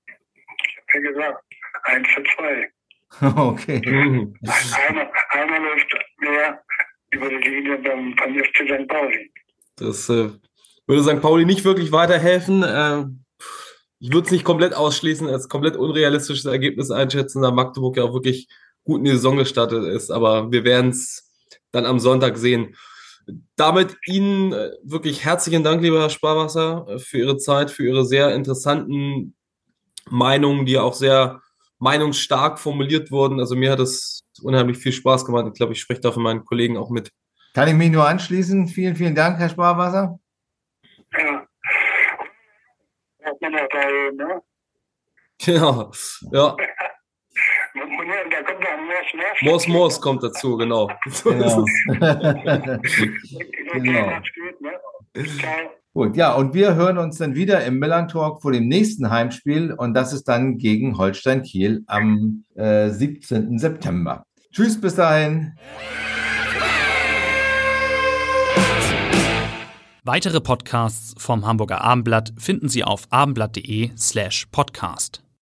Ich habe ja gesagt, 1 zu 2. Okay. Einer, einer läuft mehr über die Linie beim, beim FC St. Pauli. Das äh, würde St. Pauli nicht wirklich weiterhelfen. Äh, ich würde es nicht komplett ausschließen, als komplett unrealistisches Ergebnis einschätzen, da Magdeburg ja auch wirklich gut in die Saison gestartet ist. Aber wir werden es dann am Sonntag sehen. Damit Ihnen äh, wirklich herzlichen Dank, lieber Herr Sparwasser, äh, für Ihre Zeit, für Ihre sehr interessanten Meinungen, die auch sehr meinungsstark formuliert wurden. Also mir hat es unheimlich viel Spaß gemacht. Ich glaube, ich spreche da von meinen Kollegen auch mit. Kann ich mich nur anschließen. Vielen, vielen Dank, Herr Sparwasser. Ja. Man ja bei, ne? Ja, ja. Da kommt ja Moos Moos. Moos Moos kommt dazu, genau. So ist Genau. Genau. Gut, ja, und wir hören uns dann wieder im Milan Talk vor dem nächsten Heimspiel und das ist dann gegen Holstein Kiel am äh, 17. September. Tschüss, bis dahin. Weitere Podcasts vom Hamburger Abendblatt finden Sie auf abendblatt.de slash podcast.